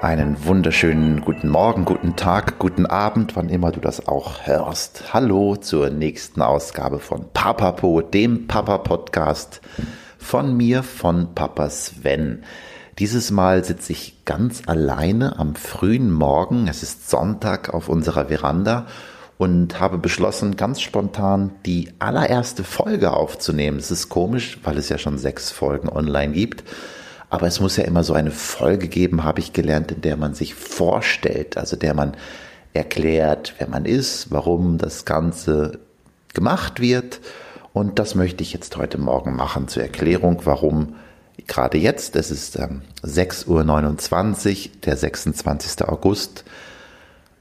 Einen wunderschönen guten Morgen, guten Tag, guten Abend, wann immer du das auch hörst. Hallo zur nächsten Ausgabe von Papapo, dem Papa-Podcast von mir, von Papa Sven. Dieses Mal sitze ich ganz alleine am frühen Morgen. Es ist Sonntag auf unserer Veranda und habe beschlossen, ganz spontan die allererste Folge aufzunehmen. Es ist komisch, weil es ja schon sechs Folgen online gibt. Aber es muss ja immer so eine Folge geben, habe ich gelernt, in der man sich vorstellt, also der man erklärt, wer man ist, warum das Ganze gemacht wird. Und das möchte ich jetzt heute Morgen machen zur Erklärung, warum gerade jetzt, es ist ähm, 6.29 Uhr, der 26. August,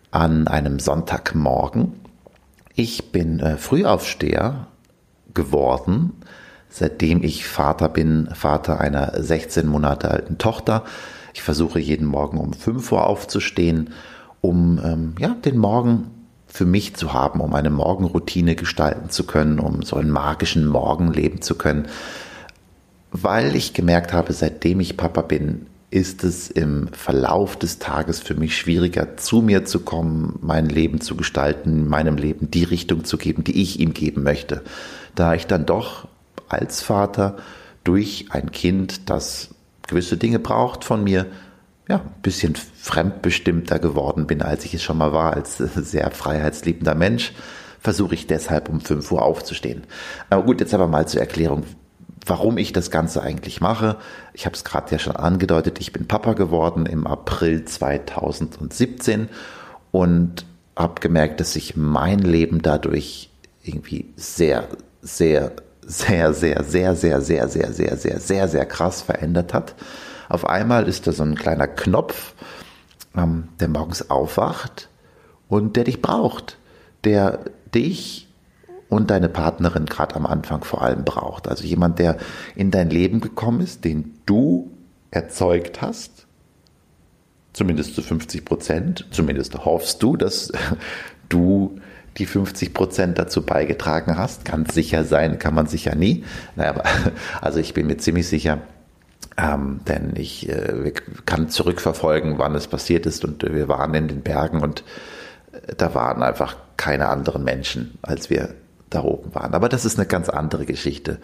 an einem Sonntagmorgen. Ich bin äh, Frühaufsteher geworden, seitdem ich Vater bin, Vater einer 16 Monate alten Tochter. Ich versuche jeden Morgen um 5 Uhr aufzustehen, um ähm, ja, den Morgen für mich zu haben, um eine Morgenroutine gestalten zu können, um so einen magischen Morgen leben zu können. Weil ich gemerkt habe, seitdem ich Papa bin, ist es im Verlauf des Tages für mich schwieriger, zu mir zu kommen, mein Leben zu gestalten, meinem Leben die Richtung zu geben, die ich ihm geben möchte. Da ich dann doch als Vater durch ein Kind, das gewisse Dinge braucht von mir, ja, ein bisschen fremdbestimmter geworden bin, als ich es schon mal war, als sehr freiheitsliebender Mensch, versuche ich deshalb um 5 Uhr aufzustehen. Aber gut, jetzt aber mal zur Erklärung, warum ich das Ganze eigentlich mache. Ich habe es gerade ja schon angedeutet, ich bin Papa geworden im April 2017 und habe gemerkt, dass sich mein Leben dadurch irgendwie sehr, sehr sehr, sehr, sehr, sehr, sehr, sehr, sehr, sehr, sehr, sehr krass verändert hat. Auf einmal ist da so ein kleiner Knopf, ähm, der morgens aufwacht und der dich braucht, der dich und deine Partnerin gerade am Anfang vor allem braucht. Also jemand, der in dein Leben gekommen ist, den du erzeugt hast, zumindest zu 50 Prozent, zumindest hoffst du, dass du die 50 Prozent dazu beigetragen hast. Ganz sicher sein kann man sicher nie. Naja, aber, also ich bin mir ziemlich sicher, ähm, denn ich äh, kann zurückverfolgen, wann es passiert ist und wir waren in den Bergen und äh, da waren einfach keine anderen Menschen, als wir da oben waren. Aber das ist eine ganz andere Geschichte,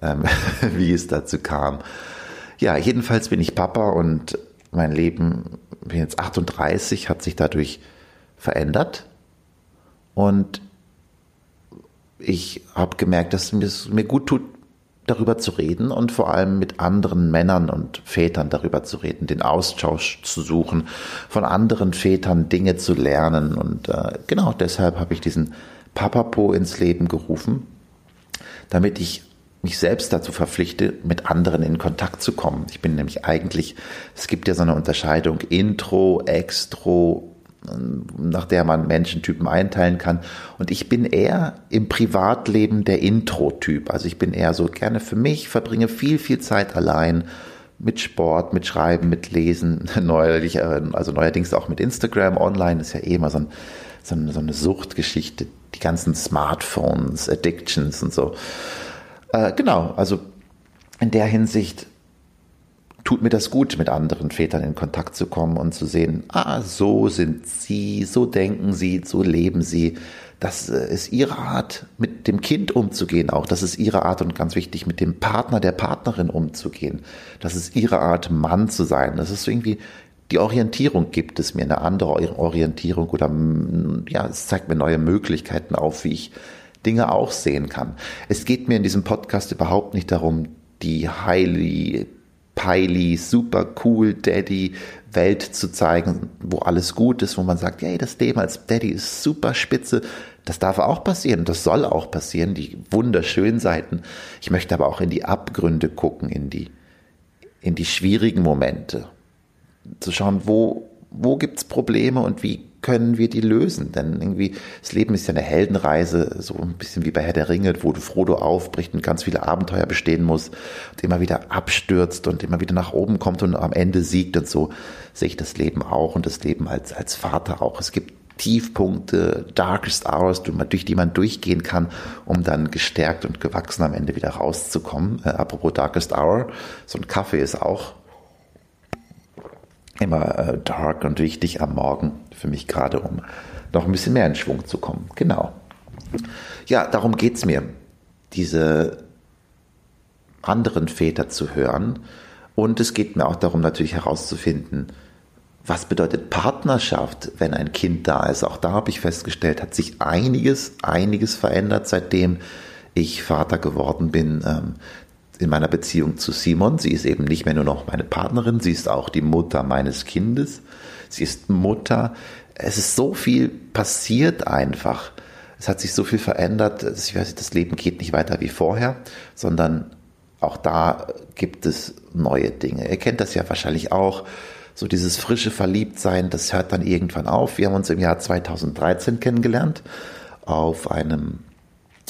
ähm, wie es dazu kam. Ja, jedenfalls bin ich Papa und mein Leben, bin jetzt 38, hat sich dadurch verändert. Und ich habe gemerkt, dass es mir gut tut, darüber zu reden und vor allem mit anderen Männern und Vätern darüber zu reden, den Austausch zu suchen, von anderen Vätern Dinge zu lernen. Und äh, genau deshalb habe ich diesen Papapo ins Leben gerufen, damit ich mich selbst dazu verpflichte, mit anderen in Kontakt zu kommen. Ich bin nämlich eigentlich, es gibt ja so eine Unterscheidung Intro, Extro, nach der man Menschentypen einteilen kann. Und ich bin eher im Privatleben der Intro-Typ. Also ich bin eher so gerne für mich, verbringe viel, viel Zeit allein mit Sport, mit Schreiben, mit Lesen, neuerlich, äh, also neuerdings auch mit Instagram online, ist ja eh immer so, ein, so, eine, so eine Suchtgeschichte, die ganzen Smartphones, Addictions und so. Äh, genau, also in der Hinsicht tut mir das gut, mit anderen Vätern in Kontakt zu kommen und zu sehen, ah, so sind sie, so denken sie, so leben sie. Das äh, ist ihre Art, mit dem Kind umzugehen auch. Das ist ihre Art und ganz wichtig, mit dem Partner, der Partnerin umzugehen. Das ist ihre Art, Mann zu sein. Das ist irgendwie die Orientierung gibt es mir, eine andere Orientierung oder ja, es zeigt mir neue Möglichkeiten auf, wie ich Dinge auch sehen kann. Es geht mir in diesem Podcast überhaupt nicht darum, die highly Piley, super cool Daddy Welt zu zeigen, wo alles gut ist, wo man sagt, hey, das Leben als Daddy ist super spitze. Das darf auch passieren, das soll auch passieren, die wunderschönen Seiten. Ich möchte aber auch in die Abgründe gucken, in die, in die schwierigen Momente. Zu schauen, wo, wo gibt's Probleme und wie können wir die lösen? Denn irgendwie, das Leben ist ja eine Heldenreise, so ein bisschen wie bei Herr der Ringe, wo du Frodo aufbricht und ganz viele Abenteuer bestehen muss und immer wieder abstürzt und immer wieder nach oben kommt und am Ende siegt und so sehe ich das Leben auch und das Leben als, als Vater auch. Es gibt Tiefpunkte, Darkest Hours, durch die man durchgehen kann, um dann gestärkt und gewachsen am Ende wieder rauszukommen. Äh, apropos Darkest Hour, so ein Kaffee ist auch immer äh, dark und wichtig am Morgen für mich gerade, um noch ein bisschen mehr in Schwung zu kommen. Genau. Ja, darum geht es mir, diese anderen Väter zu hören. Und es geht mir auch darum, natürlich herauszufinden, was bedeutet Partnerschaft, wenn ein Kind da ist. Auch da habe ich festgestellt, hat sich einiges, einiges verändert, seitdem ich Vater geworden bin. In meiner Beziehung zu Simon. Sie ist eben nicht mehr nur noch meine Partnerin, sie ist auch die Mutter meines Kindes. Sie ist Mutter. Es ist so viel passiert einfach. Es hat sich so viel verändert. Ich weiß nicht, das Leben geht nicht weiter wie vorher, sondern auch da gibt es neue Dinge. Ihr kennt das ja wahrscheinlich auch. So dieses frische Verliebtsein, das hört dann irgendwann auf. Wir haben uns im Jahr 2013 kennengelernt auf einem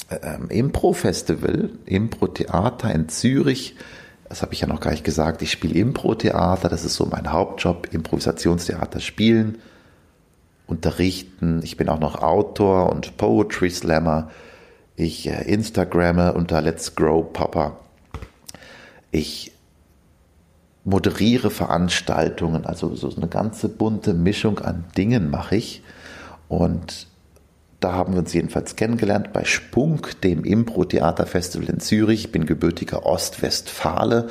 ähm, Impro-Festival, Impro-Theater in Zürich. Das habe ich ja noch gar nicht gesagt. Ich spiele Impro-Theater, das ist so mein Hauptjob. Improvisationstheater spielen, unterrichten. Ich bin auch noch Autor und Poetry Slammer. Ich äh, Instagramme unter Let's Grow Papa. Ich moderiere Veranstaltungen, also so eine ganze bunte Mischung an Dingen mache ich. Und da haben wir uns jedenfalls kennengelernt bei Spunk, dem Impro-Theaterfestival in Zürich. Ich bin gebürtiger Ostwestfale,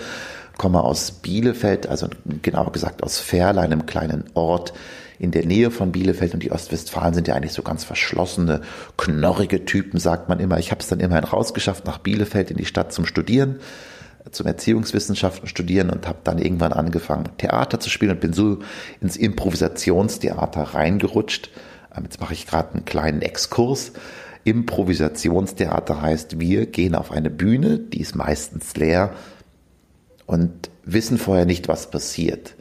komme aus Bielefeld, also genauer gesagt aus Ferl, einem kleinen Ort in der Nähe von Bielefeld. Und die Ostwestfalen sind ja eigentlich so ganz verschlossene, knorrige Typen, sagt man immer. Ich habe es dann immerhin rausgeschafft nach Bielefeld in die Stadt zum Studieren zum Erziehungswissenschaften studieren und habe dann irgendwann angefangen, Theater zu spielen und bin so ins Improvisationstheater reingerutscht jetzt mache ich gerade einen kleinen Exkurs. Improvisationstheater heißt, wir gehen auf eine Bühne, die ist meistens leer und wissen vorher nicht, was passiert.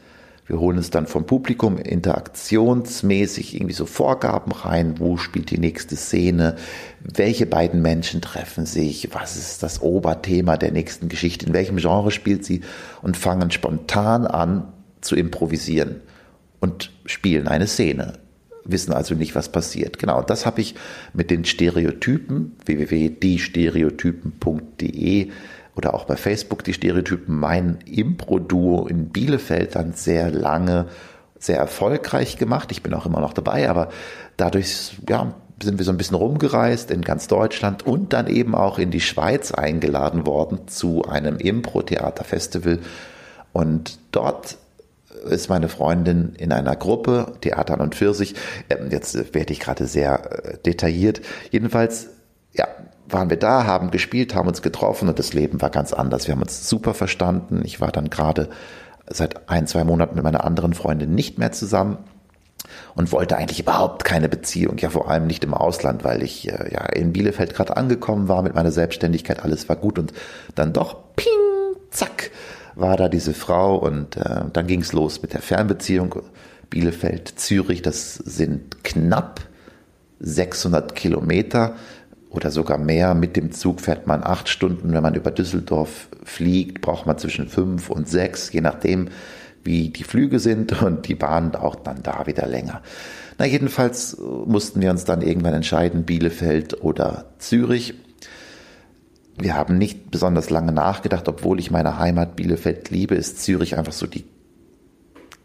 Wir holen uns dann vom Publikum interaktionsmäßig irgendwie so Vorgaben rein, wo spielt die nächste Szene, welche beiden Menschen treffen sich, was ist das Oberthema der nächsten Geschichte, in welchem Genre spielt sie? Und fangen spontan an zu improvisieren und spielen eine Szene wissen also nicht, was passiert. Genau, das habe ich mit den Stereotypen, www.diestereotypen.de oder auch bei Facebook die Stereotypen, mein Impro-Duo in Bielefeld dann sehr lange, sehr erfolgreich gemacht. Ich bin auch immer noch dabei, aber dadurch, ja, sind wir so ein bisschen rumgereist in ganz Deutschland und dann eben auch in die Schweiz eingeladen worden zu einem Impro-Theater-Festival. Und dort ist meine Freundin in einer Gruppe, Theater und Pfirsich. Ähm, jetzt werde ich gerade sehr äh, detailliert. Jedenfalls, ja, waren wir da, haben gespielt, haben uns getroffen und das Leben war ganz anders. Wir haben uns super verstanden. Ich war dann gerade seit ein, zwei Monaten mit meiner anderen Freundin nicht mehr zusammen und wollte eigentlich überhaupt keine Beziehung, ja vor allem nicht im Ausland, weil ich äh, ja in Bielefeld gerade angekommen war mit meiner Selbstständigkeit, alles war gut und dann doch ping, zack, war da diese Frau und äh, dann ging es los mit der Fernbeziehung. Bielefeld, Zürich, das sind knapp 600 Kilometer oder sogar mehr. Mit dem Zug fährt man acht Stunden. Wenn man über Düsseldorf fliegt, braucht man zwischen fünf und sechs, je nachdem, wie die Flüge sind und die Bahn auch dann da wieder länger. Na, jedenfalls mussten wir uns dann irgendwann entscheiden, Bielefeld oder Zürich wir haben nicht besonders lange nachgedacht, obwohl ich meine Heimat Bielefeld liebe, ist Zürich einfach so die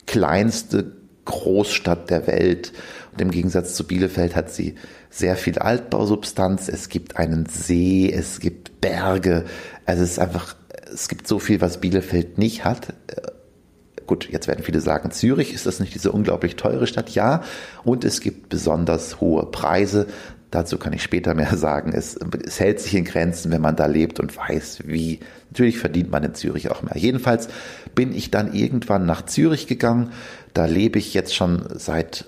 kleinste Großstadt der Welt. Und im Gegensatz zu Bielefeld hat sie sehr viel Altbausubstanz. Es gibt einen See, es gibt Berge. Also es ist einfach, es gibt so viel, was Bielefeld nicht hat. Gut, jetzt werden viele sagen, Zürich ist das nicht diese unglaublich teure Stadt? Ja. Und es gibt besonders hohe Preise. Dazu kann ich später mehr sagen. Es, es, hält sich in Grenzen, wenn man da lebt und weiß, wie. Natürlich verdient man in Zürich auch mehr. Jedenfalls bin ich dann irgendwann nach Zürich gegangen. Da lebe ich jetzt schon seit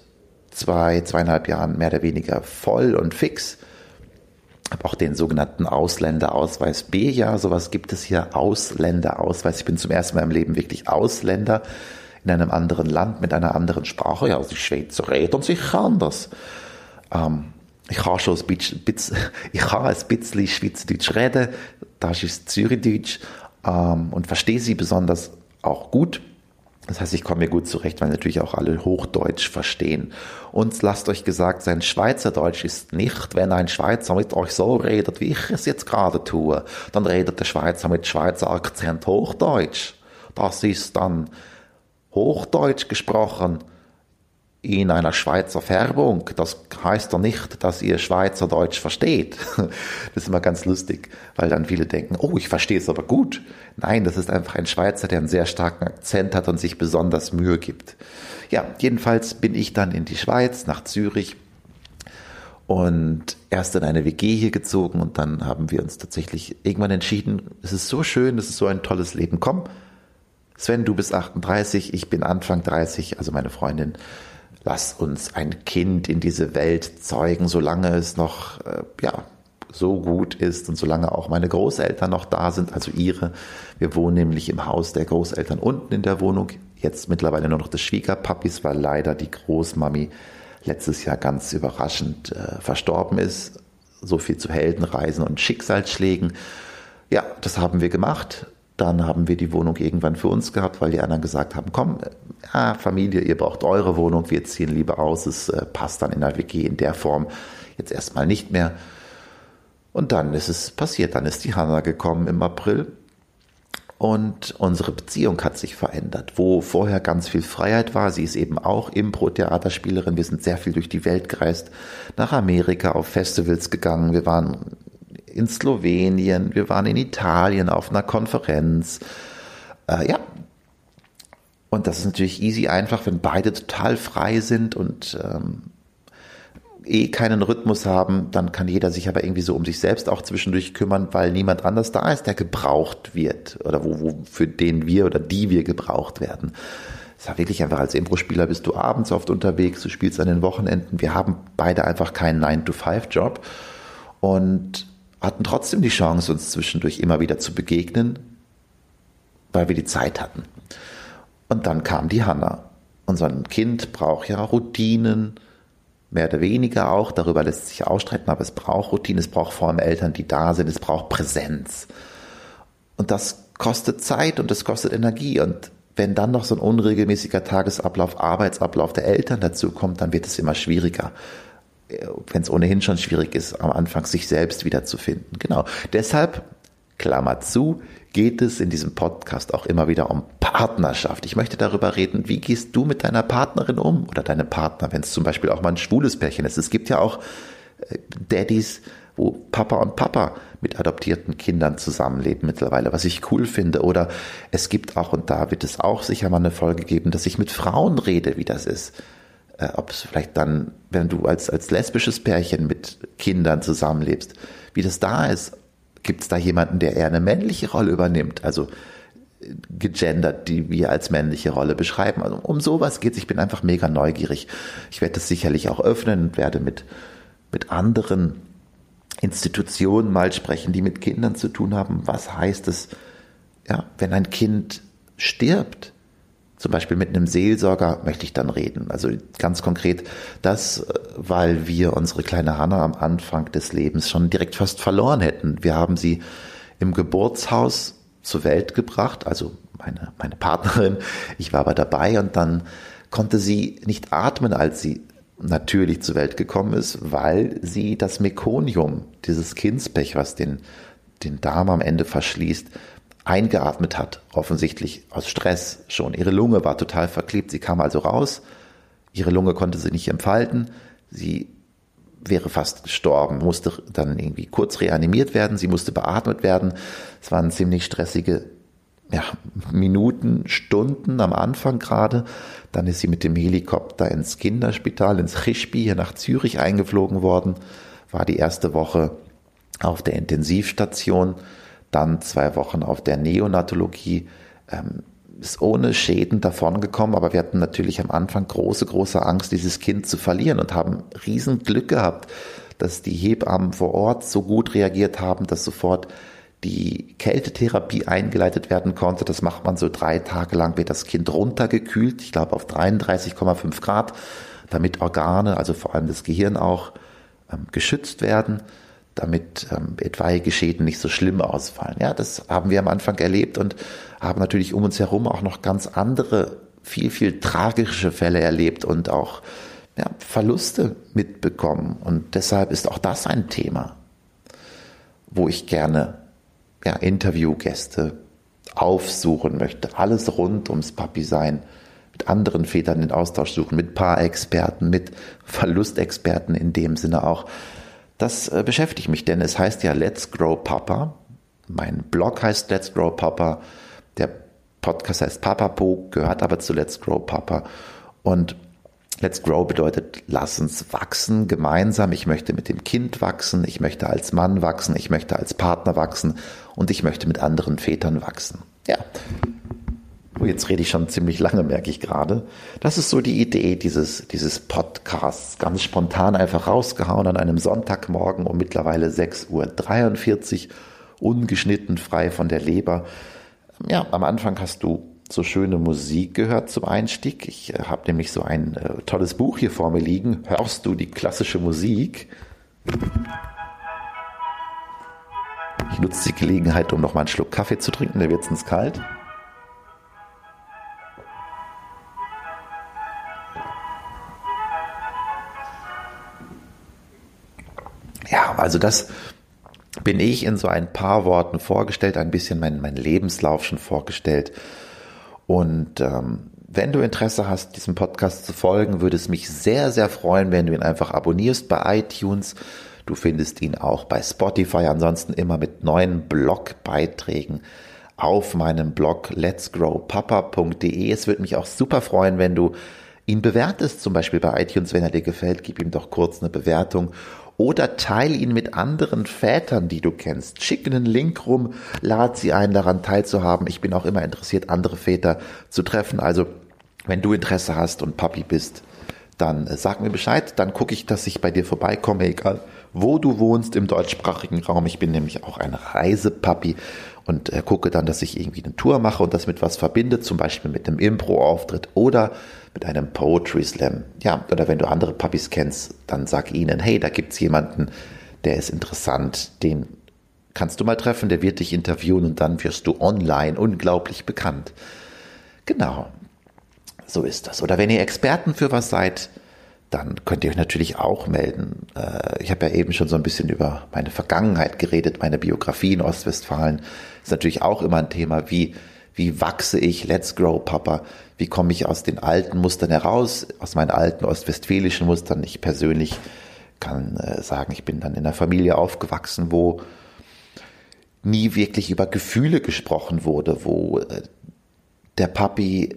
zwei, zweieinhalb Jahren mehr oder weniger voll und fix. Habe auch den sogenannten Ausländerausweis B. Ja, sowas gibt es hier. Ausländerausweis. Ich bin zum ersten Mal im Leben wirklich Ausländer in einem anderen Land mit einer anderen Sprache. Ja, also die Schweizer reden sicher anders. Ähm, ich kann schon ein bisschen, ich kann ein bisschen Schweizerdeutsch reden, das ist Zürichdeutsch ähm, und verstehe sie besonders auch gut. Das heißt, ich komme mir gut zurecht, weil natürlich auch alle Hochdeutsch verstehen. Und lasst euch gesagt sein, Schweizerdeutsch ist nicht, wenn ein Schweizer mit euch so redet, wie ich es jetzt gerade tue, dann redet der Schweizer mit Schweizer Akzent Hochdeutsch. Das ist dann Hochdeutsch gesprochen in einer Schweizer Färbung. Das heißt doch nicht, dass ihr Schweizerdeutsch versteht. Das ist immer ganz lustig, weil dann viele denken, oh, ich verstehe es aber gut. Nein, das ist einfach ein Schweizer, der einen sehr starken Akzent hat und sich besonders Mühe gibt. Ja, jedenfalls bin ich dann in die Schweiz, nach Zürich und erst in eine WG hier gezogen und dann haben wir uns tatsächlich irgendwann entschieden, es ist so schön, es ist so ein tolles Leben. Komm, Sven, du bist 38, ich bin Anfang 30, also meine Freundin lass uns ein Kind in diese Welt zeugen, solange es noch, äh, ja, so gut ist und solange auch meine Großeltern noch da sind, also ihre. Wir wohnen nämlich im Haus der Großeltern unten in der Wohnung. Jetzt mittlerweile nur noch des Schwiegerpapis, weil leider die Großmami letztes Jahr ganz überraschend äh, verstorben ist. So viel zu Heldenreisen und Schicksalsschlägen. Ja, das haben wir gemacht. Dann haben wir die Wohnung irgendwann für uns gehabt, weil die anderen gesagt haben, komm, ja, Familie, ihr braucht eure Wohnung, wir ziehen lieber aus, es äh, passt dann in der WG in der Form jetzt erstmal nicht mehr. Und dann ist es passiert, dann ist die Hanna gekommen im April und unsere Beziehung hat sich verändert. Wo vorher ganz viel Freiheit war, sie ist eben auch Impro-Theaterspielerin, wir sind sehr viel durch die Welt gereist, nach Amerika auf Festivals gegangen, wir waren in Slowenien, wir waren in Italien auf einer Konferenz. Äh, ja. Und das ist natürlich easy einfach, wenn beide total frei sind und ähm, eh keinen Rhythmus haben, dann kann jeder sich aber irgendwie so um sich selbst auch zwischendurch kümmern, weil niemand anders da ist, der gebraucht wird oder wo, wo für den wir oder die wir gebraucht werden. Es war wirklich einfach als Impro-Spieler bist du abends oft unterwegs, du spielst an den Wochenenden. Wir haben beide einfach keinen 9-to-5-Job und hatten trotzdem die Chance, uns zwischendurch immer wieder zu begegnen, weil wir die Zeit hatten. Und dann kam die Hanna. Unser Kind braucht ja Routinen, mehr oder weniger auch, darüber lässt sich ausstreiten, aber es braucht Routinen, es braucht vor allem Eltern, die da sind, es braucht Präsenz. Und das kostet Zeit und das kostet Energie. Und wenn dann noch so ein unregelmäßiger Tagesablauf, Arbeitsablauf der Eltern dazu kommt, dann wird es immer schwieriger wenn es ohnehin schon schwierig ist, am Anfang sich selbst wiederzufinden. Genau. Deshalb, Klammer zu, geht es in diesem Podcast auch immer wieder um Partnerschaft. Ich möchte darüber reden, wie gehst du mit deiner Partnerin um oder deinem Partner, wenn es zum Beispiel auch mal ein schwules Pärchen ist. Es gibt ja auch äh, Daddys, wo Papa und Papa mit adoptierten Kindern zusammenleben mittlerweile, was ich cool finde. Oder es gibt auch, und da wird es auch sicher mal eine Folge geben, dass ich mit Frauen rede, wie das ist äh, ob es vielleicht dann, wenn du als, als lesbisches Pärchen mit Kindern zusammenlebst, wie das da ist. Gibt es da jemanden, der eher eine männliche Rolle übernimmt? Also gegendert, die wir als männliche Rolle beschreiben. Also um sowas geht es. Ich bin einfach mega neugierig. Ich werde das sicherlich auch öffnen und werde mit, mit anderen Institutionen mal sprechen, die mit Kindern zu tun haben. Was heißt es, ja, wenn ein Kind stirbt? Zum Beispiel mit einem Seelsorger möchte ich dann reden. Also ganz konkret das, weil wir unsere kleine Hanna am Anfang des Lebens schon direkt fast verloren hätten. Wir haben sie im Geburtshaus zur Welt gebracht, also meine, meine Partnerin. Ich war aber dabei und dann konnte sie nicht atmen, als sie natürlich zur Welt gekommen ist, weil sie das Mekonium, dieses Kindspech, was den, den Darm am Ende verschließt, eingeatmet hat, offensichtlich aus Stress schon. Ihre Lunge war total verklebt, sie kam also raus, ihre Lunge konnte sie nicht entfalten, sie wäre fast gestorben, musste dann irgendwie kurz reanimiert werden, sie musste beatmet werden. Es waren ziemlich stressige ja, Minuten, Stunden am Anfang gerade. Dann ist sie mit dem Helikopter ins Kinderspital, ins Chischbi hier nach Zürich eingeflogen worden, war die erste Woche auf der Intensivstation dann zwei Wochen auf der Neonatologie, ähm, ist ohne Schäden davongekommen, aber wir hatten natürlich am Anfang große, große Angst, dieses Kind zu verlieren und haben riesen Glück gehabt, dass die Hebammen vor Ort so gut reagiert haben, dass sofort die Kältetherapie eingeleitet werden konnte. Das macht man so drei Tage lang, wird das Kind runtergekühlt, ich glaube auf 33,5 Grad, damit Organe, also vor allem das Gehirn auch, ähm, geschützt werden damit ähm, etwaige Schäden nicht so schlimm ausfallen. Ja, das haben wir am Anfang erlebt und haben natürlich um uns herum auch noch ganz andere, viel, viel tragische Fälle erlebt und auch ja, Verluste mitbekommen. Und deshalb ist auch das ein Thema, wo ich gerne ja, Interviewgäste aufsuchen möchte. Alles rund ums Papi sein mit anderen Vätern den Austausch suchen, mit Paarexperten, mit Verlustexperten in dem Sinne auch. Das äh, beschäftigt mich, denn es heißt ja Let's Grow Papa. Mein Blog heißt Let's Grow Papa. Der Podcast heißt Papapo, gehört aber zu Let's Grow Papa. Und Let's Grow bedeutet, lass uns wachsen gemeinsam. Ich möchte mit dem Kind wachsen, ich möchte als Mann wachsen, ich möchte als Partner wachsen und ich möchte mit anderen Vätern wachsen. Ja. Oh, jetzt rede ich schon ziemlich lange, merke ich gerade. Das ist so die Idee dieses, dieses Podcasts. Ganz spontan einfach rausgehauen an einem Sonntagmorgen um mittlerweile 6.43 Uhr, ungeschnitten, frei von der Leber. Ja, am Anfang hast du so schöne Musik gehört zum Einstieg. Ich äh, habe nämlich so ein äh, tolles Buch hier vor mir liegen. Hörst du die klassische Musik? Ich nutze die Gelegenheit, um noch mal einen Schluck Kaffee zu trinken, der wird sonst kalt. Also das bin ich in so ein paar Worten vorgestellt, ein bisschen meinen mein Lebenslauf schon vorgestellt. Und ähm, wenn du Interesse hast, diesem Podcast zu folgen, würde es mich sehr, sehr freuen, wenn du ihn einfach abonnierst bei iTunes. Du findest ihn auch bei Spotify, ansonsten immer mit neuen Blogbeiträgen auf meinem Blog letsgrowpapa.de. Es würde mich auch super freuen, wenn du ihn bewertest, zum Beispiel bei iTunes, wenn er dir gefällt, gib ihm doch kurz eine Bewertung oder teile ihn mit anderen Vätern, die du kennst. Schick einen Link rum, lad sie ein, daran teilzuhaben. Ich bin auch immer interessiert, andere Väter zu treffen. Also, wenn du Interesse hast und Papi bist, dann äh, sag mir Bescheid, dann gucke ich, dass ich bei dir vorbeikomme, egal wo du wohnst im deutschsprachigen Raum. Ich bin nämlich auch ein Reisepapi und äh, gucke dann, dass ich irgendwie eine Tour mache und das mit was verbinde, zum Beispiel mit einem Impro-Auftritt oder mit einem Poetry Slam. Ja, oder wenn du andere Puppies kennst, dann sag ihnen, hey, da gibt's jemanden, der ist interessant, den kannst du mal treffen, der wird dich interviewen und dann wirst du online unglaublich bekannt. Genau, so ist das. Oder wenn ihr Experten für was seid, dann könnt ihr euch natürlich auch melden. Äh, ich habe ja eben schon so ein bisschen über meine Vergangenheit geredet, meine Biografie in Ostwestfalen. Ist natürlich auch immer ein Thema, wie, wie wachse ich, let's grow, Papa, wie komme ich aus den alten Mustern heraus, aus meinen alten ostwestfälischen Mustern. Ich persönlich kann äh, sagen, ich bin dann in einer Familie aufgewachsen, wo nie wirklich über Gefühle gesprochen wurde, wo äh, der Papi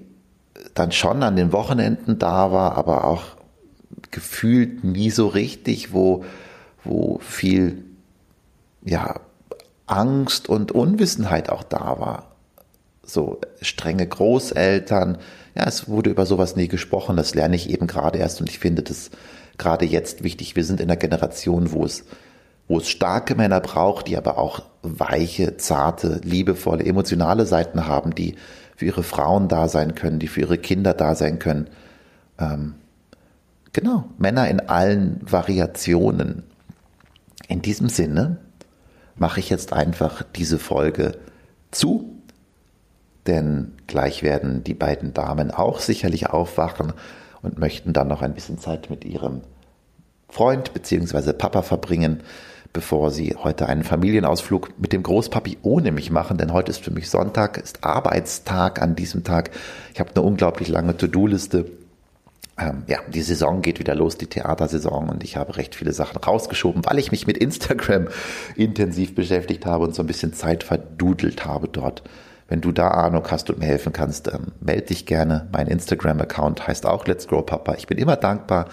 dann schon an den Wochenenden da war, aber auch gefühlt nie so richtig, wo, wo viel ja, Angst und Unwissenheit auch da war. So strenge Großeltern, ja, es wurde über sowas nie gesprochen, das lerne ich eben gerade erst und ich finde das gerade jetzt wichtig. Wir sind in einer Generation, wo es, wo es starke Männer braucht, die aber auch weiche, zarte, liebevolle, emotionale Seiten haben, die für ihre Frauen da sein können, die für ihre Kinder da sein können. Ähm, Genau, Männer in allen Variationen. In diesem Sinne mache ich jetzt einfach diese Folge zu, denn gleich werden die beiden Damen auch sicherlich aufwachen und möchten dann noch ein bisschen Zeit mit ihrem Freund bzw. Papa verbringen, bevor sie heute einen Familienausflug mit dem Großpapi ohne mich machen, denn heute ist für mich Sonntag, ist Arbeitstag an diesem Tag. Ich habe eine unglaublich lange To-Do-Liste ähm, ja, die Saison geht wieder los, die Theatersaison und ich habe recht viele Sachen rausgeschoben, weil ich mich mit Instagram intensiv beschäftigt habe und so ein bisschen Zeit verdudelt habe dort. Wenn du da Ahnung hast und mir helfen kannst, ähm, melde dich gerne. Mein Instagram-Account heißt auch Let's Grow Papa. Ich bin immer dankbar.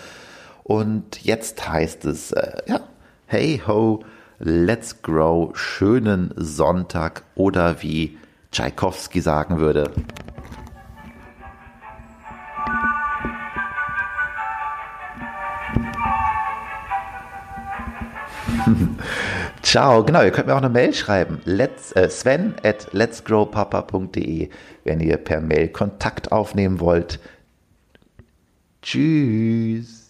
Und jetzt heißt es, äh, ja, hey ho, let's grow, schönen Sonntag oder wie Tchaikovsky sagen würde, Ciao, genau, ihr könnt mir auch eine Mail schreiben. Let's, äh, Sven at letsgrowpapa.de, wenn ihr per Mail Kontakt aufnehmen wollt. Tschüss.